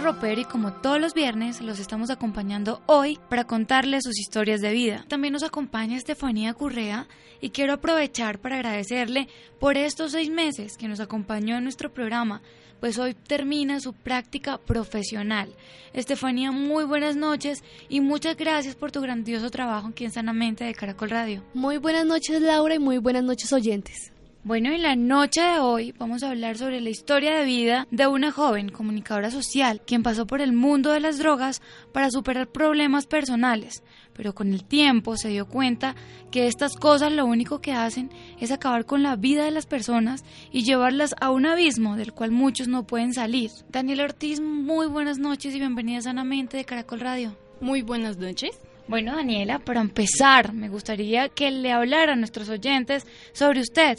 Roper y como todos los viernes los estamos acompañando hoy para contarles sus historias de vida. También nos acompaña Estefanía Currea y quiero aprovechar para agradecerle por estos seis meses que nos acompañó en nuestro programa, pues hoy termina su práctica profesional. Estefanía, muy buenas noches y muchas gracias por tu grandioso trabajo aquí en Sanamente de Caracol Radio. Muy buenas noches Laura y muy buenas noches oyentes. Bueno, en la noche de hoy vamos a hablar sobre la historia de vida de una joven comunicadora social quien pasó por el mundo de las drogas para superar problemas personales, pero con el tiempo se dio cuenta que estas cosas lo único que hacen es acabar con la vida de las personas y llevarlas a un abismo del cual muchos no pueden salir. Daniel Ortiz, muy buenas noches y bienvenida sanamente de Caracol Radio. Muy buenas noches. Bueno, Daniela, para empezar, me gustaría que le hablara a nuestros oyentes sobre usted.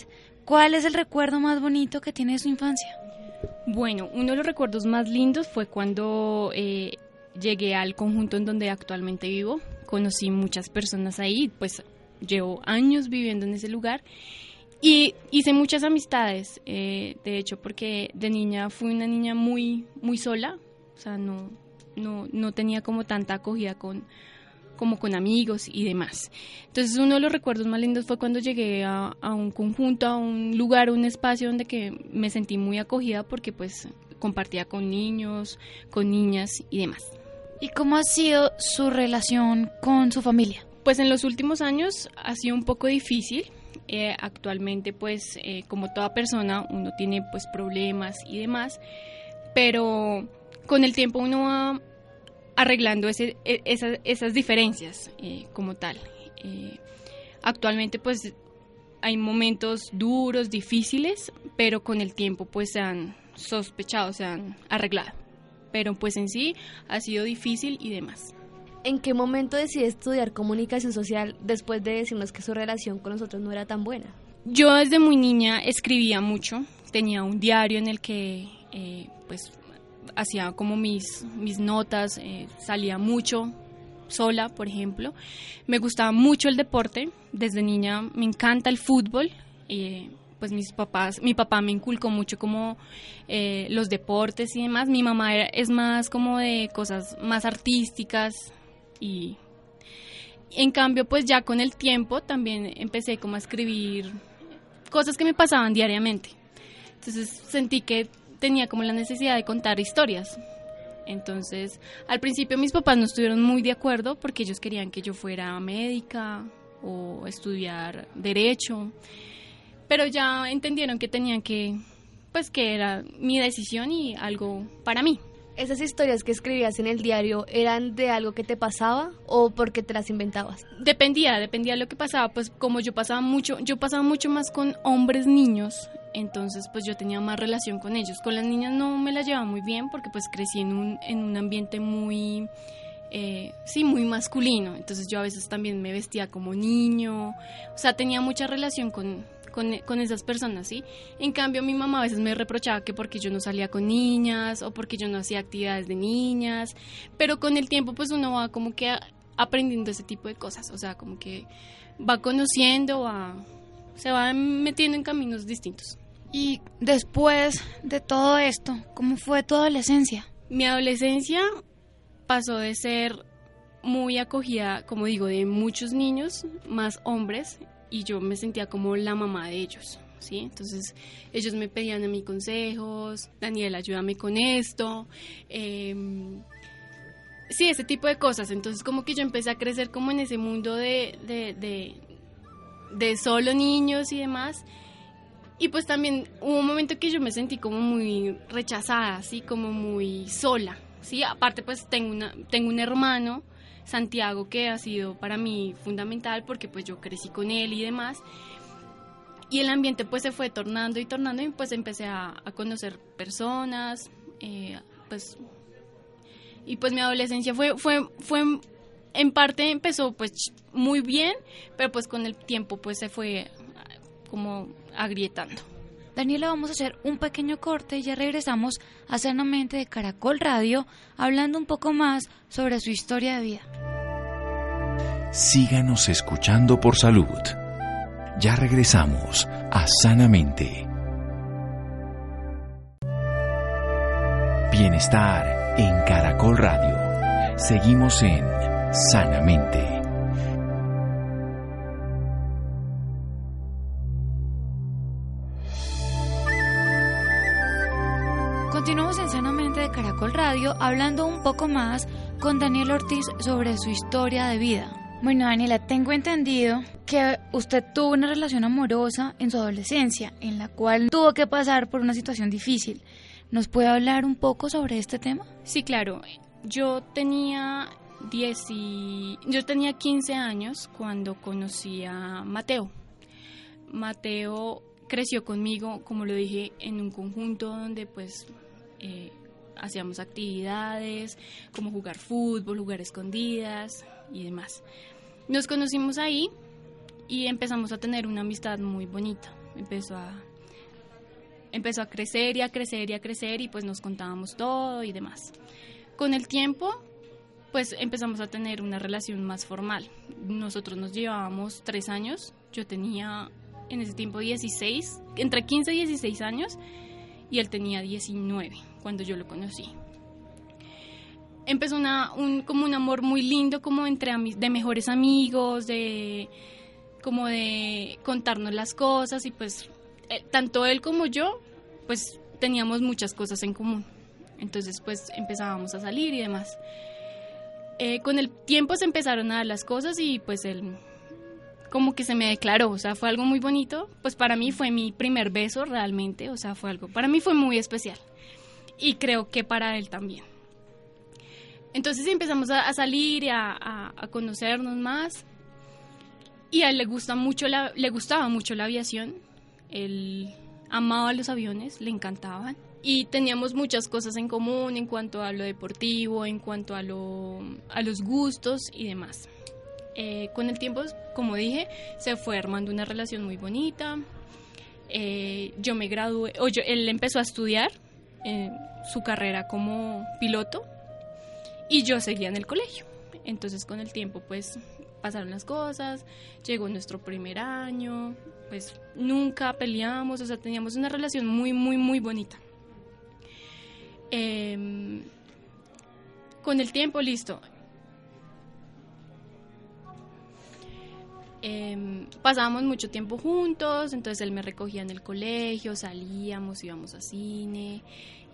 ¿Cuál es el recuerdo más bonito que tiene de su infancia? Bueno, uno de los recuerdos más lindos fue cuando eh, llegué al conjunto en donde actualmente vivo. Conocí muchas personas ahí, pues llevo años viviendo en ese lugar y hice muchas amistades. Eh, de hecho, porque de niña fui una niña muy, muy sola, o sea, no, no, no tenía como tanta acogida con, como con amigos y demás. Entonces uno de los recuerdos más lindos fue cuando llegué a, a, un conjunto, a un lugar, un espacio donde que me sentí muy acogida porque pues compartía con niños, con niñas y demás. ¿Y cómo ha sido su relación con su familia? Pues en los últimos años ha sido un poco difícil. Eh, actualmente pues eh, como toda persona uno tiene pues problemas y demás, pero con el tiempo uno va arreglando ese, esas, esas, diferencias eh, como tal. Eh, actualmente pues hay momentos duros, difíciles, pero con el tiempo pues se han sospechado, se han arreglado. Pero pues en sí ha sido difícil y demás. ¿En qué momento decide estudiar comunicación social después de decirnos que su relación con nosotros no era tan buena? Yo desde muy niña escribía mucho, tenía un diario en el que eh, pues hacía como mis, mis notas, eh, salía mucho sola, por ejemplo. Me gustaba mucho el deporte, desde niña me encanta el fútbol. Eh, pues mis papás, mi papá me inculcó mucho como eh, los deportes y demás. Mi mamá era, es más como de cosas más artísticas y en cambio pues ya con el tiempo también empecé como a escribir cosas que me pasaban diariamente. Entonces sentí que tenía como la necesidad de contar historias. Entonces, al principio mis papás no estuvieron muy de acuerdo porque ellos querían que yo fuera médica o estudiar derecho, pero ya entendieron que tenían que, pues que era mi decisión y algo para mí. ¿Esas historias que escribías en el diario eran de algo que te pasaba o porque te las inventabas? Dependía, dependía de lo que pasaba, pues como yo pasaba mucho, yo pasaba mucho más con hombres niños, entonces pues yo tenía más relación con ellos. Con las niñas no me la llevaba muy bien porque pues crecí en un, en un ambiente muy, eh, sí, muy masculino, entonces yo a veces también me vestía como niño, o sea, tenía mucha relación con, con, con, esas personas, ¿sí? En cambio, mi mamá a veces me reprochaba que porque yo no salía con niñas o porque yo no hacía actividades de niñas, pero con el tiempo pues uno va como que aprendiendo ese tipo de cosas, o sea, como que va conociendo, va, se va metiendo en caminos distintos. Y después de todo esto, ¿cómo fue tu adolescencia? Mi adolescencia pasó de ser muy acogida, como digo, de muchos niños, más hombres, y yo me sentía como la mamá de ellos, ¿sí? Entonces ellos me pedían a mí consejos, Daniel, ayúdame con esto, eh, sí, ese tipo de cosas. Entonces como que yo empecé a crecer como en ese mundo de, de, de, de solo niños y demás. Y pues también hubo un momento que yo me sentí como muy rechazada, así como muy sola, ¿sí? Aparte pues tengo, una, tengo un hermano, Santiago, que ha sido para mí fundamental porque pues yo crecí con él y demás. y el ambiente pues se fue tornando y tornando y pues empecé a, conocer personas, eh, pues y pues mi adolescencia fue fue fue en parte empezó pues muy bien, pero pues con el tiempo pues se fue como agrietando. Daniela, vamos a hacer un pequeño corte y ya regresamos a Sanamente de Caracol Radio hablando un poco más sobre su historia de vida. Síganos escuchando por salud. Ya regresamos a Sanamente. Bienestar en Caracol Radio. Seguimos en Sanamente. Hablando un poco más con Daniel Ortiz sobre su historia de vida. Bueno, Daniela, tengo entendido que usted tuvo una relación amorosa en su adolescencia, en la cual tuvo que pasar por una situación difícil. ¿Nos puede hablar un poco sobre este tema? Sí, claro. Yo tenía yo tenía 15 años cuando conocí a Mateo. Mateo creció conmigo, como lo dije, en un conjunto donde pues eh, hacíamos actividades como jugar fútbol, jugar escondidas y demás. Nos conocimos ahí y empezamos a tener una amistad muy bonita. Empezó a empezó a crecer y a crecer y a crecer y pues nos contábamos todo y demás. Con el tiempo, pues empezamos a tener una relación más formal. Nosotros nos llevábamos tres años, yo tenía en ese tiempo 16, entre 15 y 16 años y él tenía 19 cuando yo lo conocí empezó una, un, como un amor muy lindo, como entre de mejores amigos, de como de contarnos las cosas y pues eh, tanto él como yo pues teníamos muchas cosas en común. Entonces pues empezábamos a salir y demás. Eh, con el tiempo se empezaron a dar las cosas y pues él como que se me declaró, o sea, fue algo muy bonito. Pues para mí fue mi primer beso realmente, o sea, fue algo, para mí fue muy especial. Y creo que para él también. Entonces empezamos a, salir y a, conocernos más. Y a él le, gusta mucho la, le gustaba mucho la aviación. Él amaba los aviones, le encantaban. Y teníamos muchas cosas en común en cuanto a lo deportivo, en cuanto a, lo, a los gustos y demás. Eh, con el tiempo, como dije, se fue armando una relación muy bonita. Eh, yo me gradué, o él empezó a estudiar eh, su carrera como piloto y yo seguía en el colegio. Entonces con el tiempo pues pasaron las cosas, llegó nuestro primer año, pues nunca peleamos, o sea, teníamos una relación muy, muy, muy bonita. Em, con el tiempo, listo. Eh, pasábamos mucho tiempo juntos, entonces él me recogía en el colegio, salíamos, íbamos a cine,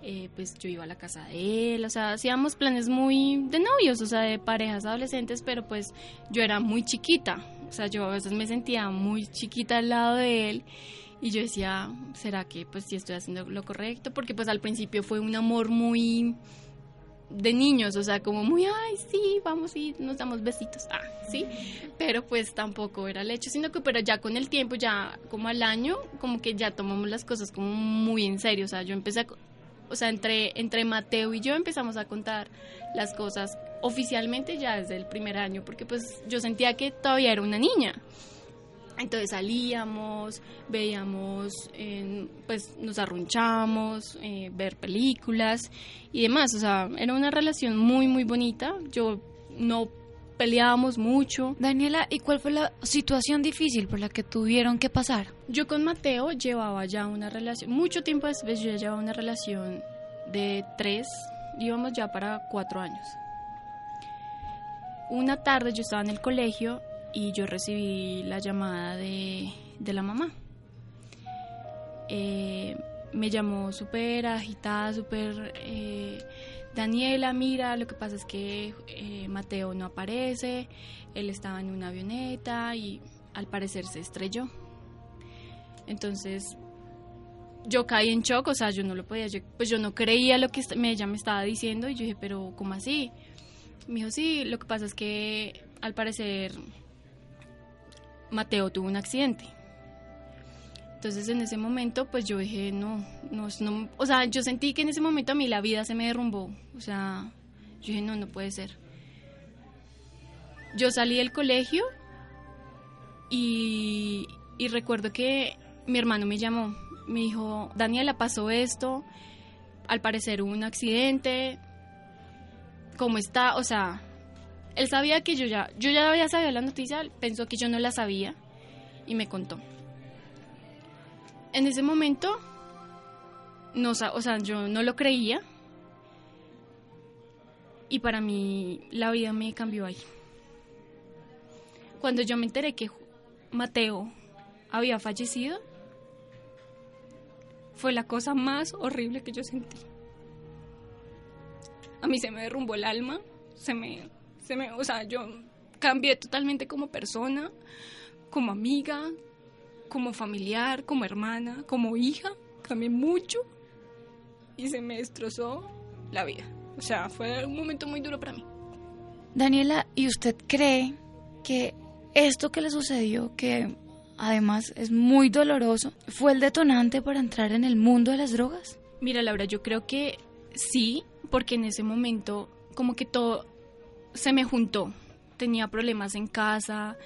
eh, pues yo iba a la casa de él, o sea, hacíamos planes muy de novios, o sea, de parejas adolescentes, pero pues yo era muy chiquita, o sea, yo a veces me sentía muy chiquita al lado de él y yo decía, ¿será que pues sí estoy haciendo lo correcto? Porque pues al principio fue un amor muy de niños, o sea, como muy, ay, sí, vamos y nos damos besitos, ah, sí, pero pues tampoco era el hecho, sino que pero ya con el tiempo, ya como al año, como que ya tomamos las cosas como muy en serio, o sea, yo empecé a o sea, entre, entre Mateo y yo empezamos a contar las cosas oficialmente ya desde el primer año, porque pues yo sentía que todavía era una niña. Entonces salíamos, veíamos, pues nos arrunchamos, eh, ver películas y demás. O sea, era una relación muy, muy bonita. Yo no peleábamos mucho. Daniela, ¿y cuál fue la situación difícil por la que tuvieron que pasar? Yo con Mateo llevaba ya una relación, mucho tiempo después yo ya llevaba una relación de tres, íbamos ya para cuatro años. Una tarde yo estaba en el colegio y yo recibí la llamada de, de la mamá. Eh, me llamó súper agitada, súper... Eh, Daniela, mira, lo que pasa es que eh, Mateo no aparece, él estaba en una avioneta y al parecer se estrelló. Entonces yo caí en shock, o sea, yo no lo podía, pues yo no creía lo que ella me estaba diciendo y yo dije, pero ¿cómo así? Me dijo, sí, lo que pasa es que al parecer Mateo tuvo un accidente. Entonces en ese momento pues yo dije, no, no, o sea, yo sentí que en ese momento a mí la vida se me derrumbó, o sea, yo dije, no, no puede ser. Yo salí del colegio y, y recuerdo que mi hermano me llamó, me dijo, Daniela, pasó esto, al parecer hubo un accidente, ¿cómo está? O sea, él sabía que yo ya, yo ya había sabido la noticia, pensó que yo no la sabía y me contó en ese momento, no, o sea, yo no lo creía. Y para mí la vida me cambió ahí. Cuando yo me enteré que Mateo había fallecido, fue la cosa más horrible que yo sentí. A mí se me derrumbó el alma, se me, se me, o sea, yo cambié totalmente como persona, como amiga, como familiar, como hermana, como hija, cambié mucho y se me destrozó la vida. O sea, fue un momento muy duro para mí. Daniela, ¿y usted cree que esto que le sucedió, que además es muy doloroso, fue el detonante para entrar en el mundo de las drogas? Mira, Laura, yo creo que sí, porque en ese momento como que todo se me juntó. Tenía problemas en casa,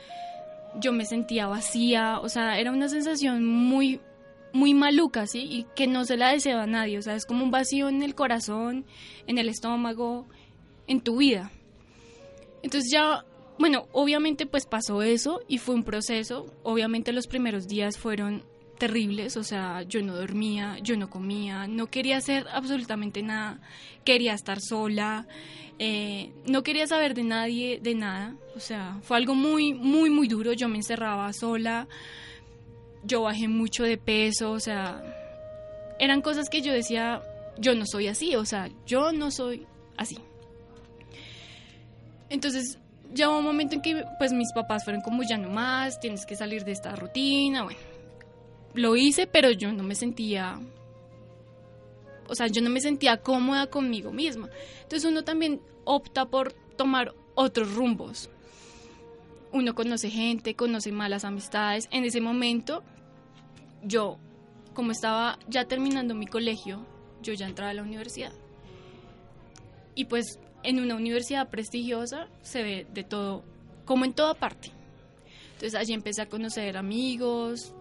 yo me sentía vacía, o sea, era una sensación muy, muy maluca, ¿sí? Y que no se la deseo a nadie, o sea, es como un vacío en el corazón, en el estómago, en tu vida. Entonces ya, bueno, obviamente pues pasó eso y fue un proceso, obviamente los primeros días fueron terribles, o sea, yo no dormía, yo no comía, no quería hacer absolutamente nada, quería estar sola, eh, no quería saber de nadie, de nada, o sea, fue algo muy, muy, muy duro, yo me encerraba sola, yo bajé mucho de peso, o sea, eran cosas que yo decía, yo no soy así, o sea, yo no soy así. Entonces, hubo un momento en que pues mis papás fueron como ya no más, tienes que salir de esta rutina, bueno lo hice, pero yo no me sentía, o sea, yo no me sentía cómoda conmigo misma. Entonces uno también opta por tomar otros rumbos. Uno conoce gente, conoce malas amistades. En ese momento, yo, como estaba ya terminando mi colegio, yo ya entraba a la universidad. Y pues en una universidad prestigiosa se ve de todo, como en toda parte. Entonces allí empecé a conocer amigos,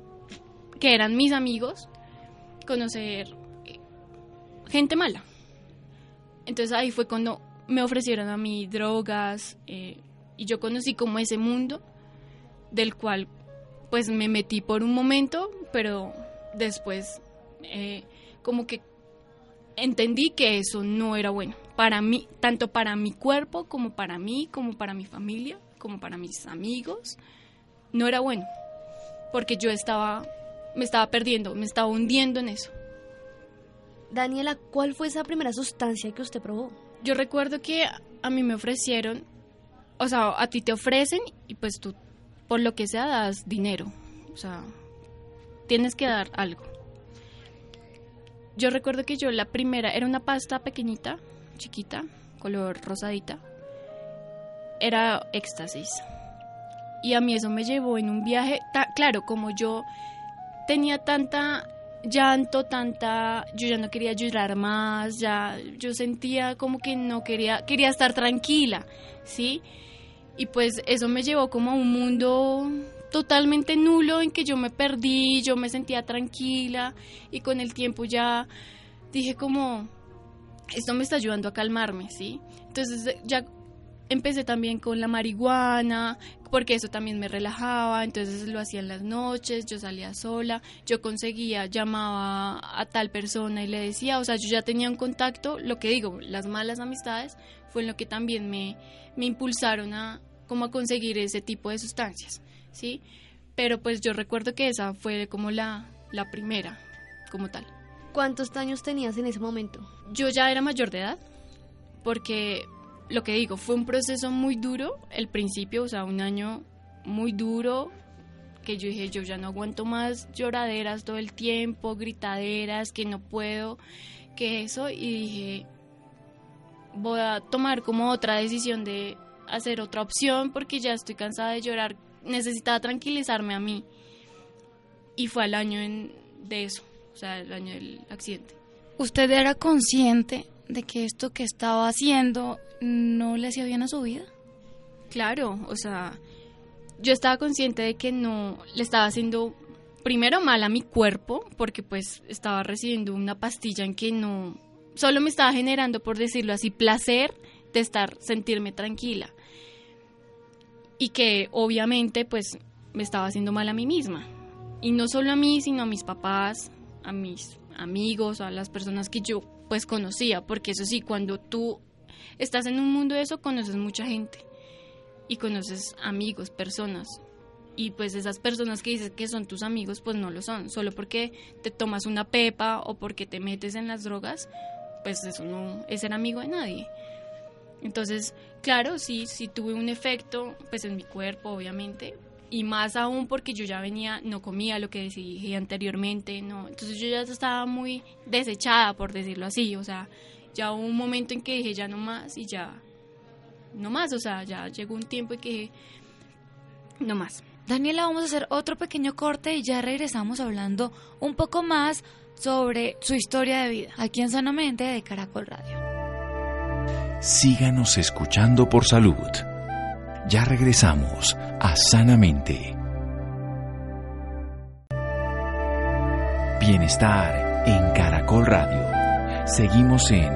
que eran mis amigos, conocer eh, gente mala. Entonces ahí fue cuando me ofrecieron a mí drogas eh, y yo conocí como ese mundo del cual pues me metí por un momento, pero después eh, como que entendí que eso no era bueno para mí, tanto para mi cuerpo como para mí, como para mi familia, como para mis amigos, no era bueno, porque yo estaba me estaba perdiendo, me estaba hundiendo en eso. Daniela, ¿cuál fue esa primera sustancia que usted probó? Yo recuerdo que a mí me ofrecieron, o sea, a ti te ofrecen y pues tú, por lo que sea, das dinero. O sea, tienes que dar algo. Yo recuerdo que yo la primera era una pasta pequeñita, chiquita, color rosadita. Era éxtasis. Y a mí eso me llevó en un viaje, claro, como yo tenía tanta llanto, tanta, yo ya no quería llorar más, ya yo sentía como que no quería, quería estar tranquila, ¿sí? Y pues eso me llevó como a un mundo totalmente nulo en que yo me perdí, yo me sentía tranquila y con el tiempo ya dije como, esto me está ayudando a calmarme, ¿sí? Entonces ya empecé también con la marihuana, porque eso también me relajaba, entonces lo hacía en las noches, yo salía sola, yo conseguía, llamaba a tal persona y le decía, o sea, yo ya tenía un contacto, lo que digo, las malas amistades fue lo que también me, me impulsaron a como a conseguir ese tipo de sustancias, ¿sí? Pero pues yo recuerdo que esa fue como la, la primera, como tal. ¿Cuántos años tenías en ese momento? Yo ya era mayor de edad, porque lo que digo, fue un proceso muy duro, el principio, o sea, un año muy duro, que yo dije, yo ya no aguanto más lloraderas todo el tiempo, gritaderas, que no puedo, que eso, y dije, voy a tomar como otra decisión de hacer otra opción porque ya estoy cansada de llorar, necesitaba tranquilizarme a mí. y fue al año de eso, o sea, el año del accidente. ¿Usted era consciente de que esto que estaba haciendo no le hacía bien a su vida? Claro, o sea, yo estaba consciente de que no le estaba haciendo primero mal a mi cuerpo, porque pues estaba recibiendo una pastilla en que no, solo me estaba generando, por decirlo así, placer de estar, sentirme tranquila. Y que obviamente pues me estaba haciendo mal a mí misma. Y no solo a mí, sino a mis papás, a mis amigos, a las personas que yo pues conocía, porque eso sí, cuando tú estás en un mundo de eso, conoces mucha gente y conoces amigos, personas. Y pues esas personas que dices que son tus amigos, pues no lo son. Solo porque te tomas una pepa o porque te metes en las drogas, pues eso no es ser amigo de nadie. Entonces, claro, sí, sí tuve un efecto, pues en mi cuerpo, obviamente, y más aún porque yo ya venía, no comía lo que dije anteriormente, no, entonces yo ya estaba muy desechada, por decirlo así, o sea, ya hubo un momento en que dije ya no más y ya, no más, o sea, ya llegó un tiempo en que no más. Daniela, vamos a hacer otro pequeño corte y ya regresamos hablando un poco más sobre su historia de vida, aquí en Sanamente de Caracol Radio. Síganos escuchando por salud. Ya regresamos a Sanamente. Bienestar en Caracol Radio. Seguimos en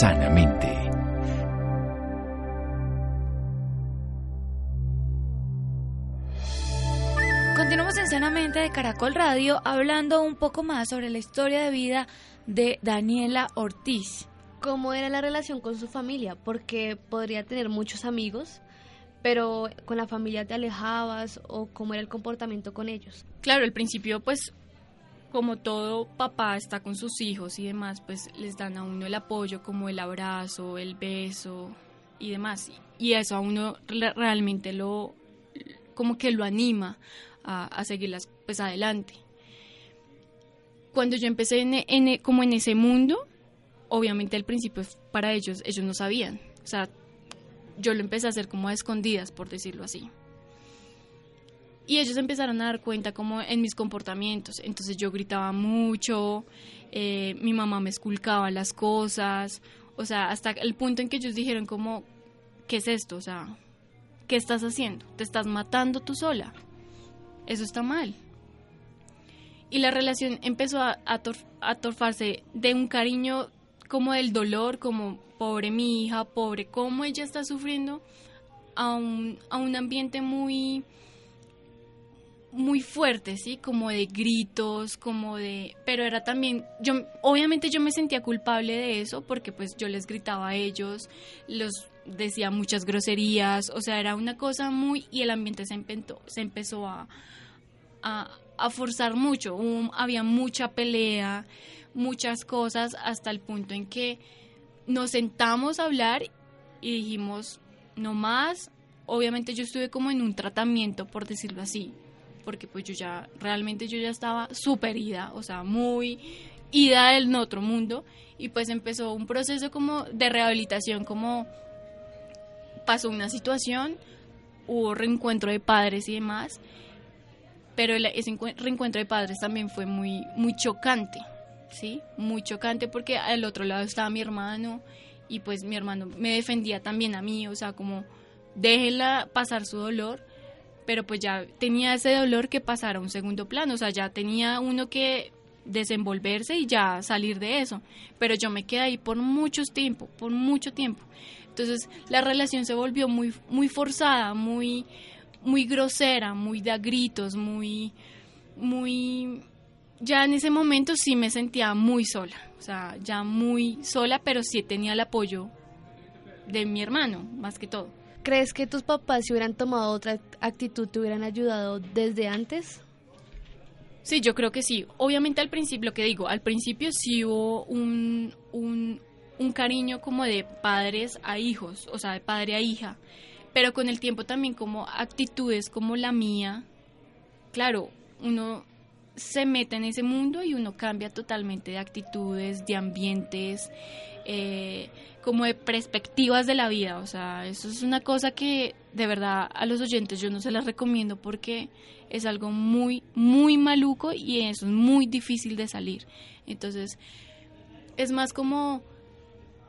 Sanamente. Continuamos en Sanamente de Caracol Radio hablando un poco más sobre la historia de vida de Daniela Ortiz. ¿Cómo era la relación con su familia? Porque podría tener muchos amigos, pero con la familia te alejabas o cómo era el comportamiento con ellos. Claro, al principio pues como todo papá está con sus hijos y demás, pues les dan a uno el apoyo como el abrazo, el beso y demás. Y eso a uno realmente lo como que lo anima a, a seguirlas pues adelante. Cuando yo empecé en, como en ese mundo, obviamente al principio para ellos, ellos no sabían. O sea, yo lo empecé a hacer como a escondidas, por decirlo así. Y ellos empezaron a dar cuenta como en mis comportamientos. Entonces yo gritaba mucho, eh, mi mamá me esculcaba las cosas, o sea, hasta el punto en que ellos dijeron como, ¿qué es esto? O sea, ¿qué estás haciendo? Te estás matando tú sola. Eso está mal. Y la relación empezó a, a torfarse de un cariño como del dolor, como pobre mi hija, pobre cómo ella está sufriendo, a un, a un ambiente muy muy fuerte, ¿sí? Como de gritos, como de... Pero era también... yo Obviamente yo me sentía culpable de eso porque pues yo les gritaba a ellos, los decía muchas groserías, o sea, era una cosa muy... Y el ambiente se, se empezó a, a, a forzar mucho, había mucha pelea, muchas cosas, hasta el punto en que nos sentamos a hablar y dijimos, no más, obviamente yo estuve como en un tratamiento, por decirlo así, porque pues yo ya, realmente yo ya estaba súper ida, o sea, muy ida del otro mundo, y pues empezó un proceso como de rehabilitación, como pasó una situación, hubo reencuentro de padres y demás, pero ese reencuentro de padres también fue muy, muy chocante, ¿sí? Muy chocante porque al otro lado estaba mi hermano y pues mi hermano me defendía también a mí, o sea, como déjela pasar su dolor, pero pues ya tenía ese dolor que pasara a un segundo plano, o sea, ya tenía uno que desenvolverse y ya salir de eso, pero yo me quedé ahí por mucho tiempo, por mucho tiempo. Entonces la relación se volvió muy, muy forzada, muy, muy grosera, muy de gritos, muy, muy ya en ese momento sí me sentía muy sola, o sea, ya muy sola, pero sí tenía el apoyo de mi hermano, más que todo. ¿Crees que tus papás si hubieran tomado otra actitud te hubieran ayudado desde antes? Sí, yo creo que sí. Obviamente al principio, lo que digo, al principio sí hubo un, un, un cariño como de padres a hijos, o sea, de padre a hija, pero con el tiempo también como actitudes como la mía, claro, uno se mete en ese mundo y uno cambia totalmente de actitudes, de ambientes, eh, como de perspectivas de la vida. O sea, eso es una cosa que de verdad a los oyentes yo no se las recomiendo porque es algo muy, muy maluco y eso es muy difícil de salir. Entonces, es más como,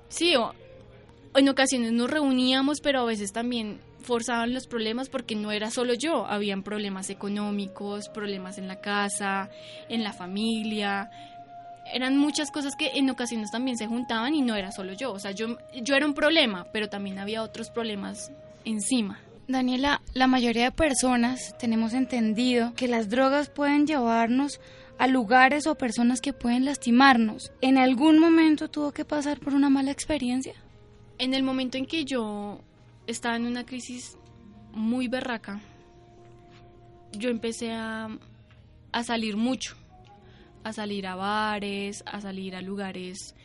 sí, en ocasiones nos reuníamos, pero a veces también forzaban los problemas porque no era solo yo, habían problemas económicos, problemas en la casa, en la familia, eran muchas cosas que en ocasiones también se juntaban y no era solo yo, o sea, yo, yo era un problema, pero también había otros problemas encima. Daniela, la mayoría de personas tenemos entendido que las drogas pueden llevarnos a lugares o personas que pueden lastimarnos. ¿En algún momento tuvo que pasar por una mala experiencia? En el momento en que yo estaba en una crisis muy berraca, yo empecé a, a salir mucho, a salir a bares, a salir a lugares,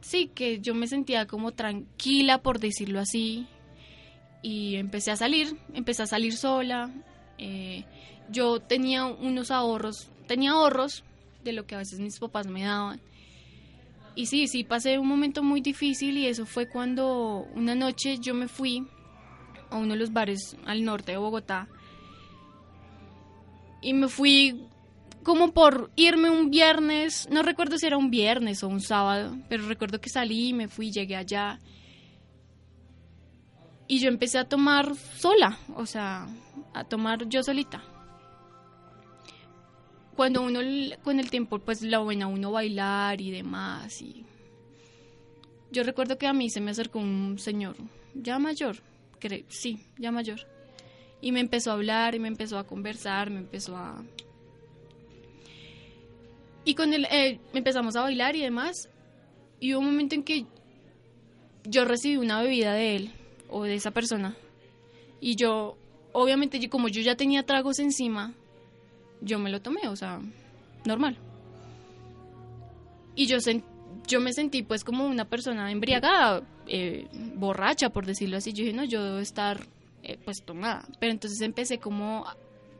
sí, que yo me sentía como tranquila, por decirlo así, y empecé a salir, empecé a salir sola. Eh, yo tenía unos ahorros, tenía ahorros de lo que a veces mis papás me daban. Y sí, sí, pasé un momento muy difícil y eso fue cuando una noche yo me fui a uno de los bares al norte de Bogotá y me fui como por irme un viernes, no recuerdo si era un viernes o un sábado, pero recuerdo que salí, me fui, llegué allá y yo empecé a tomar sola, o sea, a tomar yo solita. Cuando uno con el tiempo pues la buena uno bailar y demás y yo recuerdo que a mí se me acercó un señor ya mayor, creo, sí, ya mayor. Y me empezó a hablar y me empezó a conversar, me empezó a y con él eh, empezamos a bailar y demás. Y hubo un momento en que yo recibí una bebida de él o de esa persona. Y yo, obviamente, como yo ya tenía tragos encima, yo me lo tomé, o sea, normal. Y yo, yo me sentí pues como una persona embriagada, eh, borracha, por decirlo así. Yo dije, no, yo debo estar eh, pues tomada. Pero entonces empecé como,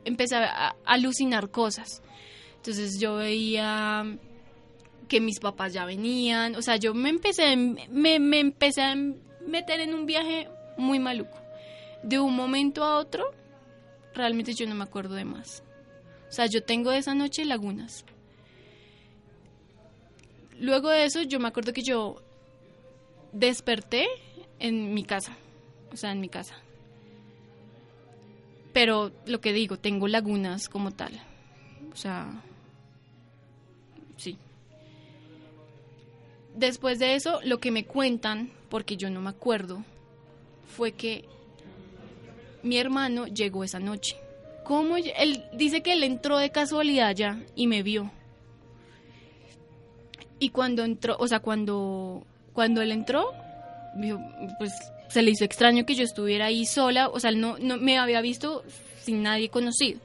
empecé a alucinar cosas. Entonces yo veía que mis papás ya venían, o sea, yo me empecé, me, me empecé a meter en un viaje muy maluco. De un momento a otro, realmente yo no me acuerdo de más. O sea, yo tengo esa noche lagunas. Luego de eso, yo me acuerdo que yo desperté en mi casa, o sea, en mi casa. Pero lo que digo, tengo lagunas como tal. O sea, sí. Después de eso, lo que me cuentan, porque yo no me acuerdo, fue que mi hermano llegó esa noche. ¿Cómo? Él dice que él entró de casualidad ya y me vio. Y cuando entró, o sea, cuando, cuando él entró, pues se le hizo extraño que yo estuviera ahí sola, o sea, no, no me había visto sin nadie conocido.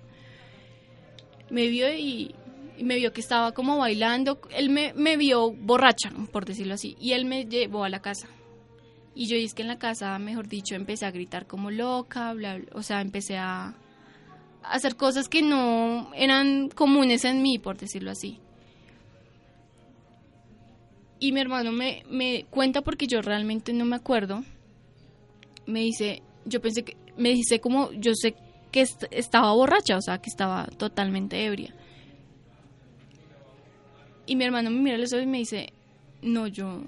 Me vio y, me vio que estaba como bailando, él me, vio borracha, por decirlo así, y él me llevó a la casa. Y yo es que en la casa, mejor dicho, empecé a gritar como loca, bla, o sea, empecé a hacer cosas que no eran comunes en mí, por decirlo así. Y mi hermano me, me cuenta porque yo realmente no me acuerdo. Me dice, yo pensé que, me dice como, yo sé que estaba borracha, o sea, que estaba totalmente ebria. Y mi hermano me mira los ojos y me dice, no, yo,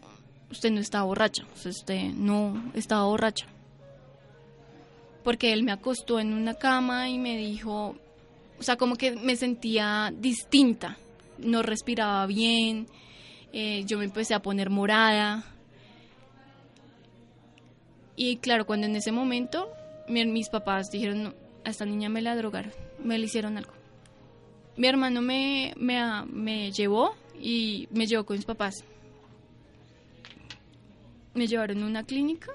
usted no estaba borracha, usted no estaba borracha. Porque él me acostó en una cama y me dijo, o sea, como que me sentía distinta, no respiraba bien, eh, yo me empecé a poner morada. Y claro, cuando en ese momento mis papás dijeron, a esta niña me la drogaron, me le hicieron algo. Mi hermano me, me, me llevó y me llevó con mis papás. Me llevaron a una clínica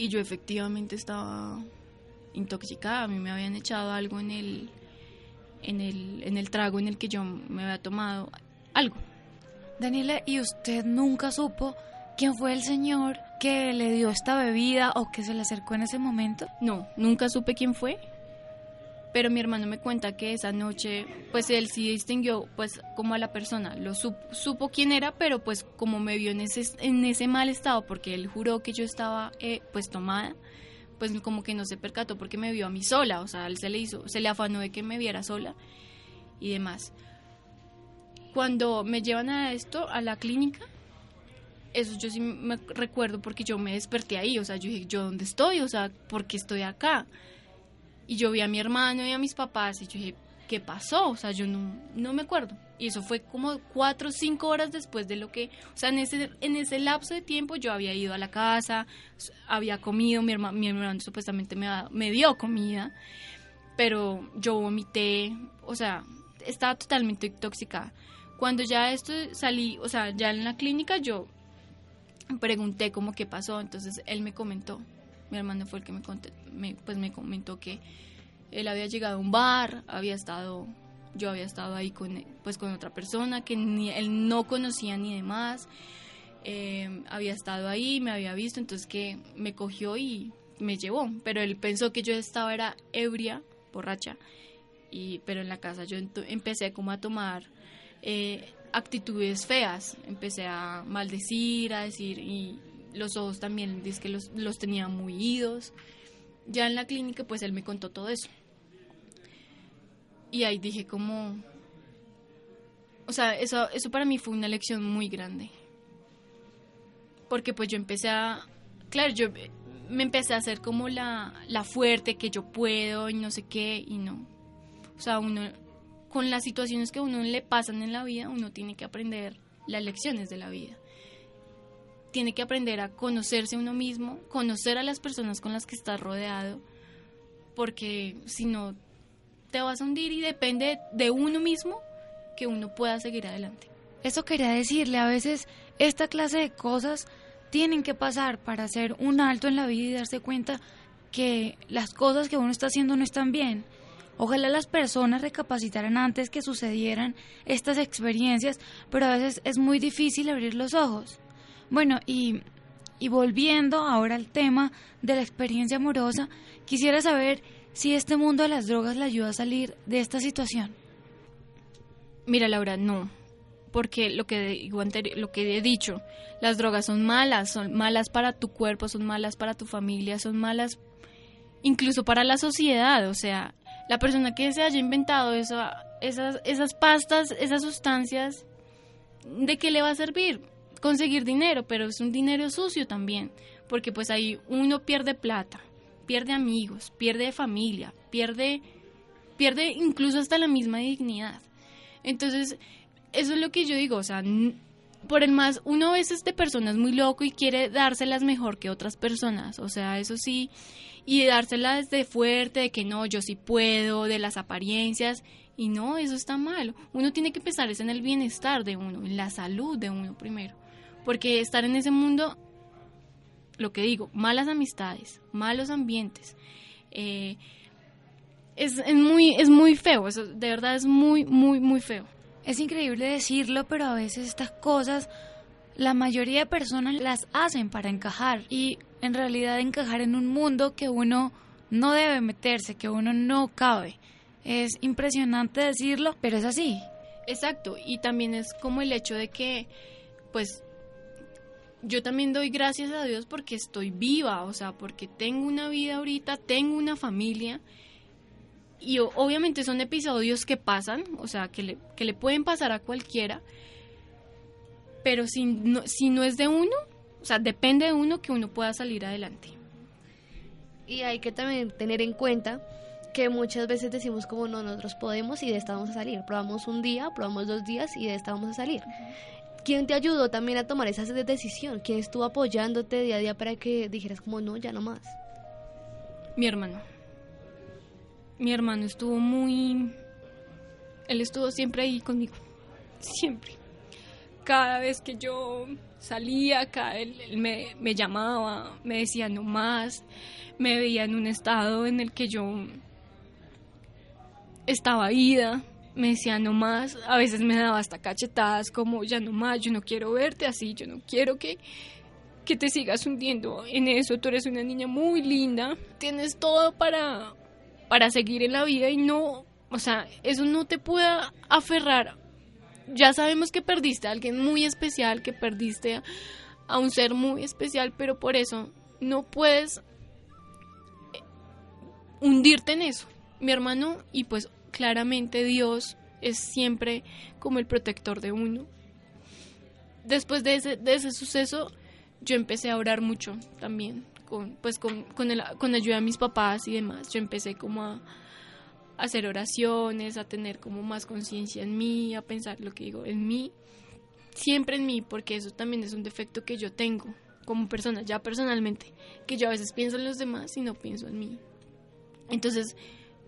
y yo efectivamente estaba intoxicada. A mí me habían echado algo en el, en el, en el trago en el que yo me había tomado algo. Daniela, ¿y usted nunca supo quién fue el señor que le dio esta bebida o que se le acercó en ese momento? No, nunca supe quién fue. Pero mi hermano me cuenta que esa noche, pues él sí distinguió, pues como a la persona, lo supo, quién era, pero pues como me vio en ese, en ese mal estado, porque él juró que yo estaba eh, pues tomada, pues como que no se percató porque me vio a mí sola, o sea, él se le hizo, se le afanó de que me viera sola y demás. Cuando me llevan a esto, a la clínica, eso yo sí me recuerdo porque yo me desperté ahí, o sea, yo dije, ¿yo dónde estoy? O sea, ¿por qué estoy acá? Y yo vi a mi hermano y a mis papás y yo dije, ¿qué pasó? O sea, yo no, no me acuerdo. Y eso fue como cuatro o cinco horas después de lo que, o sea, en ese, en ese lapso de tiempo yo había ido a la casa, había comido, mi, hermano, mi hermano supuestamente me, me dio comida, pero yo vomité, o sea, estaba totalmente intoxicada. Cuando ya esto salí, o sea, ya en la clínica yo pregunté cómo qué pasó, entonces él me comentó, mi hermano fue el que me, pues me comentó que él había llegado a un bar, había estado, yo había estado ahí con, pues con otra persona que ni, él no conocía ni demás, eh, había estado ahí, me había visto, entonces que me cogió y me llevó, pero él pensó que yo estaba era ebria, borracha, y, pero en la casa yo empecé como a tomar eh, actitudes feas, empecé a maldecir, a decir, y los ojos también, dice que los, los tenía muy idos. Ya en la clínica, pues él me contó todo eso. Y ahí dije como... O sea, eso, eso para mí fue una lección muy grande. Porque pues yo empecé a... Claro, yo me empecé a hacer como la, la fuerte, que yo puedo y no sé qué, y no. O sea, uno, con las situaciones que a uno le pasan en la vida, uno tiene que aprender las lecciones de la vida tiene que aprender a conocerse uno mismo, conocer a las personas con las que está rodeado, porque si no te vas a hundir y depende de uno mismo que uno pueda seguir adelante. Eso quería decirle, a veces esta clase de cosas tienen que pasar para hacer un alto en la vida y darse cuenta que las cosas que uno está haciendo no están bien. Ojalá las personas recapacitaran antes que sucedieran estas experiencias, pero a veces es muy difícil abrir los ojos. Bueno, y, volviendo ahora al tema de la experiencia amorosa, quisiera saber si este mundo de las drogas le ayuda a salir de esta situación. Mira, Laura, no. Porque lo que, digo lo que he dicho, las drogas son malas, son malas para tu cuerpo, son malas para tu familia, son malas incluso para la sociedad. O sea, la persona que se haya inventado eso, esas, esas pastas, esas sustancias, ¿de qué le va a servir? Conseguir dinero, pero es un dinero sucio también, porque pues ahí uno pierde plata, pierde amigos, pierde familia, pierde, pierde incluso hasta la misma dignidad. Entonces, eso es lo que yo digo, o sea, por el más, uno a veces de personas muy loco y quiere dárselas mejor que otras personas, o sea, eso sí, y dárselas de fuerte, de que no, yo sí puedo, de las apariencias, y no, eso está mal. Uno tiene que pensar es en el bienestar de uno, en la salud de uno primero. Porque estar en ese mundo, lo que digo, malas amistades, malos ambientes, eh, es, es, muy, es muy feo, eso de verdad es muy, muy, muy feo. Es increíble decirlo, pero a veces estas cosas la mayoría de personas las hacen para encajar y en realidad encajar en un mundo que uno no debe meterse, que uno no cabe. Es impresionante decirlo, pero es así. Exacto, y también es como el hecho de que, pues, yo también doy gracias a Dios porque estoy viva, o sea, porque tengo una vida ahorita, tengo una familia. Y obviamente son episodios que pasan, o sea, que le, que le pueden pasar a cualquiera, pero si no, si no es de uno, o sea, depende de uno que uno pueda salir adelante. Y hay que también tener en cuenta que muchas veces decimos como no, nosotros podemos y de esta vamos a salir. Probamos un día, probamos dos días y de esta vamos a salir. ¿Quién te ayudó también a tomar esa decisión? ¿Quién estuvo apoyándote día a día para que dijeras como no, ya no más? Mi hermano. Mi hermano estuvo muy... Él estuvo siempre ahí conmigo. Siempre. Cada vez que yo salía acá, él, me, me, llamaba, me decía no más, me veía en un estado en el que yo estaba ida, me decía no más, a veces me daba hasta cachetadas como ya no más, yo no quiero verte así, yo no quiero que, que te sigas hundiendo en eso, tú eres una niña muy linda, tienes todo para, para seguir en la vida y no, o sea, eso no te puede aferrar. Ya sabemos que perdiste a alguien muy especial, que perdiste a un ser muy especial, pero por eso no puedes eh, hundirte en eso. Mi hermano, y pues claramente Dios es siempre como el protector de uno. Después de ese, de ese suceso, yo empecé a orar mucho también, con, pues con, con, el, con ayuda de mis papás y demás. Yo empecé como a, a hacer oraciones, a tener como más conciencia en mí, a pensar lo que digo en mí, siempre en mí, porque eso también es un defecto que yo tengo como persona, ya personalmente, que yo a veces pienso en los demás y no pienso en mí. Entonces,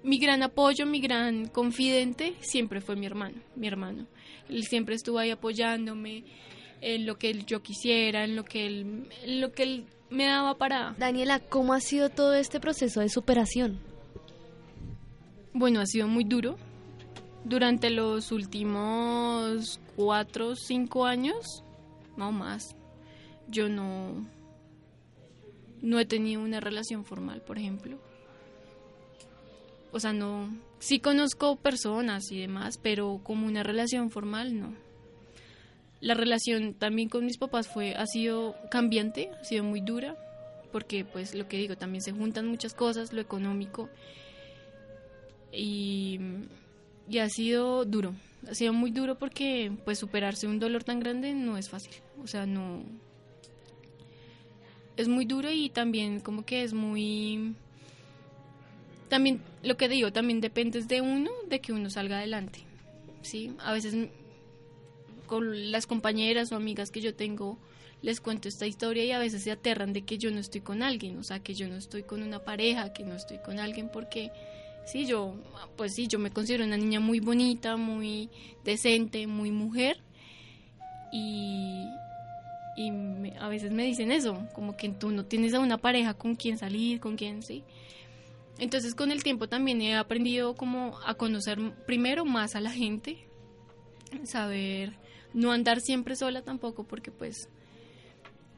mi gran apoyo, mi gran confidente siempre fue mi hermano, mi hermano. Él siempre estuvo ahí apoyándome en lo que yo quisiera, en lo que él, en lo que él me daba para... Daniela, ¿cómo ha sido todo este proceso de superación? Bueno, ha sido muy duro. Durante los últimos cuatro, cinco años, no más, yo no, no he tenido una relación formal, por ejemplo. O sea, no, sí conozco personas y demás, pero como una relación formal, no. La relación también con mis papás fue, ha sido cambiante, ha sido muy dura, porque pues lo que digo, también se juntan muchas cosas, lo económico, y, y ha sido duro, ha sido muy duro porque pues superarse un dolor tan grande no es fácil, o sea, no, es muy duro y también como que es muy también lo que digo también depende de uno de que uno salga adelante sí a veces con las compañeras o amigas que yo tengo les cuento esta historia y a veces se aterran de que yo no estoy con alguien o sea que yo no estoy con una pareja que no estoy con alguien porque sí yo pues sí yo me considero una niña muy bonita muy decente muy mujer y y a veces me dicen eso, como que tú no tienes a una pareja con quien salir, con quien, sí. Entonces con el tiempo también he aprendido como a conocer primero más a la gente, saber no andar siempre sola tampoco, porque pues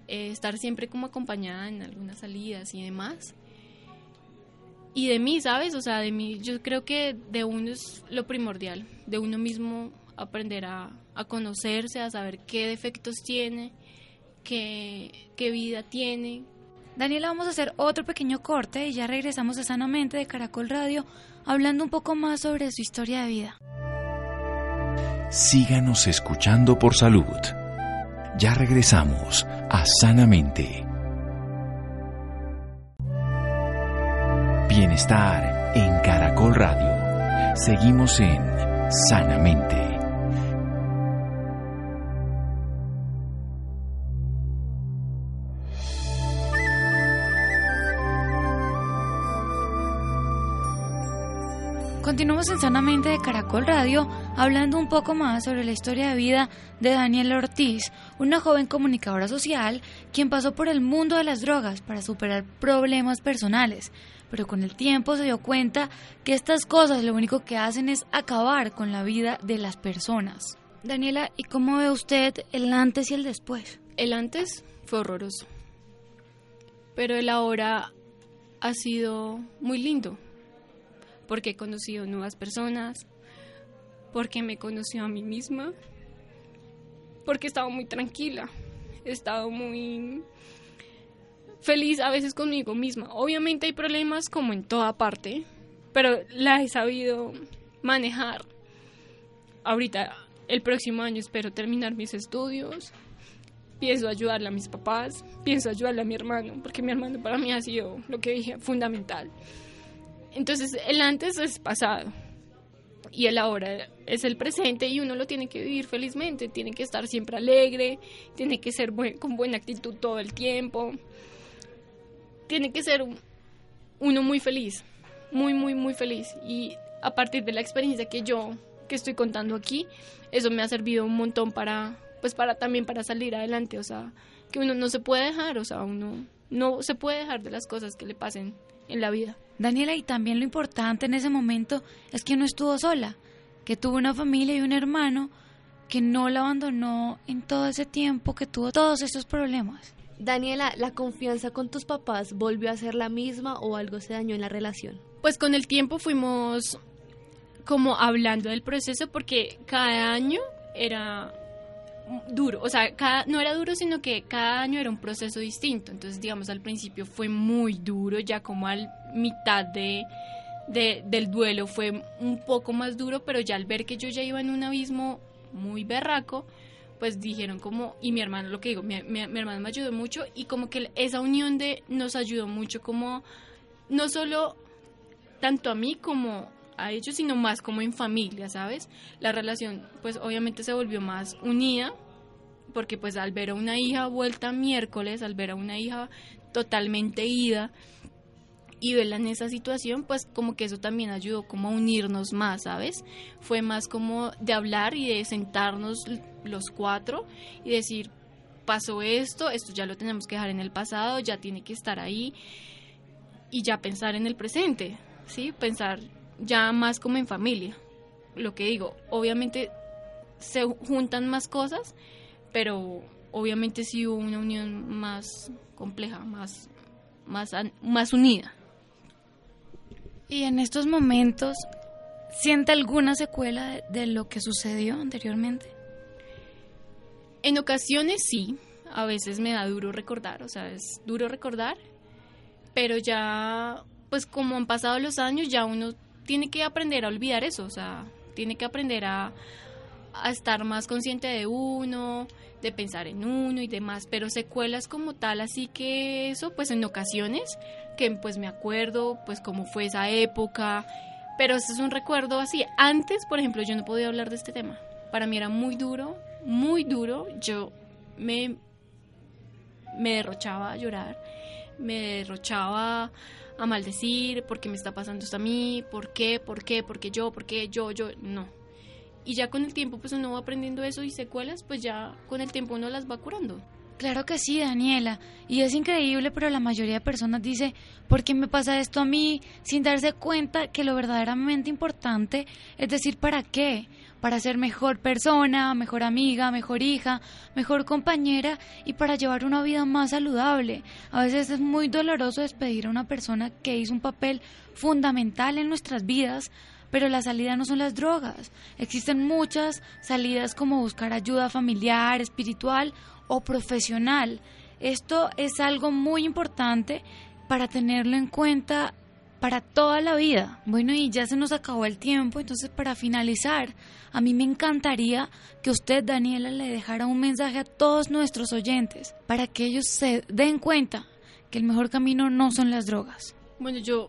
eh, estar siempre como acompañada en algunas salidas y demás. Y de mí, ¿sabes? O sea, de mí, yo creo que de uno es lo primordial, de uno mismo aprender a, a conocerse, a saber qué defectos tiene qué, qué vida tiene. Daniela, vamos a hacer otro pequeño corte y ya regresamos a Sanamente de Caracol Radio hablando un poco más sobre su historia de vida. Síganos escuchando por salud. Ya regresamos a Sanamente. Bienestar en Caracol Radio. Seguimos en Sanamente. Continuamos en Sanamente de Caracol Radio hablando un poco más sobre la historia de vida de Daniela Ortiz, una joven comunicadora social quien pasó por el mundo de las drogas para superar problemas personales, pero con el tiempo se dio cuenta que estas cosas lo único que hacen es acabar con la vida de las personas. Daniela, ¿y cómo ve usted el antes y el después? El antes fue horroroso, pero el ahora ha sido muy lindo porque he conocido nuevas personas, porque me conoció a mí misma, porque he estado muy tranquila, he estado muy feliz a veces conmigo misma. Obviamente hay problemas como en toda parte, pero la he sabido manejar. Ahorita, el próximo año espero terminar mis estudios. Pienso ayudarle a mis papás, pienso ayudarle a mi hermano, porque mi hermano para mí ha sido, lo que dije, fundamental. Entonces el antes es pasado y el ahora es el presente y uno lo tiene que vivir felizmente, tiene que estar siempre alegre, tiene que ser con buena actitud todo el tiempo, tiene que ser uno muy feliz, muy, muy, muy feliz. Y a partir de la experiencia que yo que estoy contando aquí, eso me ha servido un montón para, pues para también para salir adelante, o sea, que uno no se puede dejar, o sea, uno no se puede dejar de las cosas que le pasen en la vida. Daniela, y también lo importante en ese momento es que no estuvo sola, que tuvo una familia y un hermano que no la abandonó en todo ese tiempo que tuvo todos estos problemas. Daniela, ¿la confianza con tus papás volvió a ser la misma o algo se dañó en la relación? Pues con el tiempo fuimos como hablando del proceso porque cada año era duro, o sea, no era duro, sino que cada año era un proceso distinto. Entonces, digamos, al principio fue muy duro, ya como al mitad de, del duelo fue un poco más duro, pero ya al ver que yo ya iba en un abismo muy berraco, pues dijeron como, y mi hermano, lo que digo, mi, mi, hermano me ayudó mucho y como que esa unión de nos ayudó mucho como, no solo tanto a mí como a ellos, sino más como en familia, ¿sabes? La relación pues obviamente se volvió más unida porque pues al ver a una hija vuelta miércoles, al ver a una hija totalmente ida y verla en esa situación, pues como que eso también ayudó como a unirnos más, ¿sabes? Fue más como de hablar y de sentarnos los cuatro y decir, pasó esto, esto ya lo tenemos que dejar en el pasado, ya tiene que estar ahí y ya pensar en el presente, ¿sí? Pensar ya más como en familia. Lo que digo, obviamente se juntan más cosas, pero obviamente sí hubo una unión más compleja, más, más, más unida. Y en estos momentos, ¿siente alguna secuela de, lo que sucedió anteriormente? En ocasiones sí, a veces me da duro recordar, o sea, es duro recordar, pero ya, pues como han pasado los años, ya uno tiene que aprender a olvidar eso, o sea, tiene que aprender a, estar más consciente de uno, de pensar en uno y demás, pero secuelas como tal, así que eso, pues en ocasiones, que pues me acuerdo, pues cómo fue esa época, pero ese es un recuerdo así. Antes, por ejemplo, yo no podía hablar de este tema. Para mí era muy duro, muy duro. Yo me, me derrochaba a llorar, me derrochaba a maldecir, porque me está pasando esto a mí, por qué, por qué, porque yo, por qué, yo, yo, no. Y ya con el tiempo pues uno va aprendiendo eso y secuelas, pues ya con el tiempo uno las va curando. Claro que sí, Daniela. Y es increíble, pero la mayoría de personas dice, ¿por qué me pasa esto a mí? Sin darse cuenta que lo verdaderamente importante es decir, ¿para qué? Para ser mejor persona, mejor amiga, mejor hija, mejor compañera y para llevar una vida más saludable. A veces es muy doloroso despedir a una persona que hizo un papel fundamental en nuestras vidas, pero la salida no son las drogas. Existen muchas salidas como buscar ayuda familiar, espiritual o profesional. Esto es algo muy importante para tenerlo en cuenta para toda la vida. Bueno, y ya se nos acabó el tiempo, entonces para finalizar, a mí me encantaría que usted, Daniela, le dejara un mensaje a todos nuestros oyentes para que ellos se den cuenta que el mejor camino no son las drogas. Bueno, yo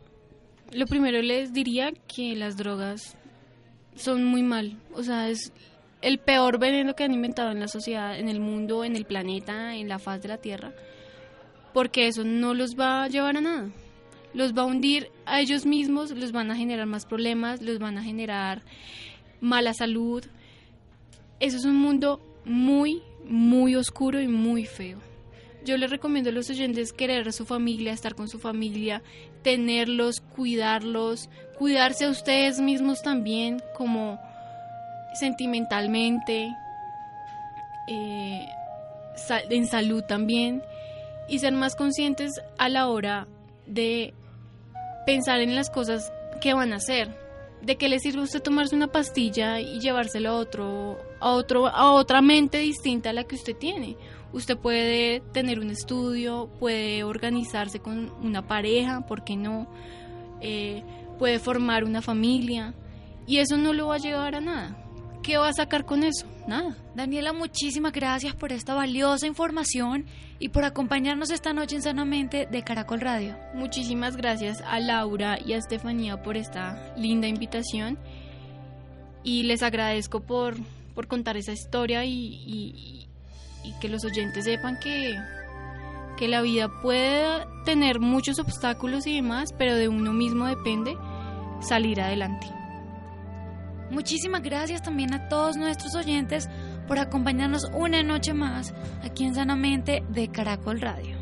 lo primero les diría que las drogas son muy mal, o sea, es el peor veneno que han inventado en la sociedad, en el mundo, en el planeta, en la faz de la Tierra, porque eso no los va a llevar a nada los va a hundir a ellos mismos, los van a generar más problemas, los van a generar mala salud. Eso es un mundo muy, muy oscuro y muy feo. Yo les recomiendo a los oyentes querer a su familia, estar con su familia, tenerlos, cuidarlos, cuidarse a ustedes mismos también, como sentimentalmente, eh, en salud también, y ser más conscientes a la hora de pensar en las cosas que van a hacer. ¿De qué le sirve usted tomarse una pastilla y llevársela a otro, a otro, a otra mente distinta a la que usted tiene? Usted puede tener un estudio, puede organizarse con una pareja, ¿por qué no? Eh, puede formar una familia y eso no lo va a llevar a nada. ¿Qué va a sacar con eso? Nada. Daniela, muchísimas gracias por esta valiosa información y por acompañarnos esta noche en Sanamente de Caracol Radio. Muchísimas gracias a Laura y a Estefanía por esta linda invitación y les agradezco por, por contar esa historia y, y que los oyentes sepan que, que la vida puede tener muchos obstáculos y demás, pero de uno mismo depende salir adelante. Muchísimas gracias también a todos nuestros oyentes por acompañarnos una noche más aquí en Sanamente de Caracol Radio.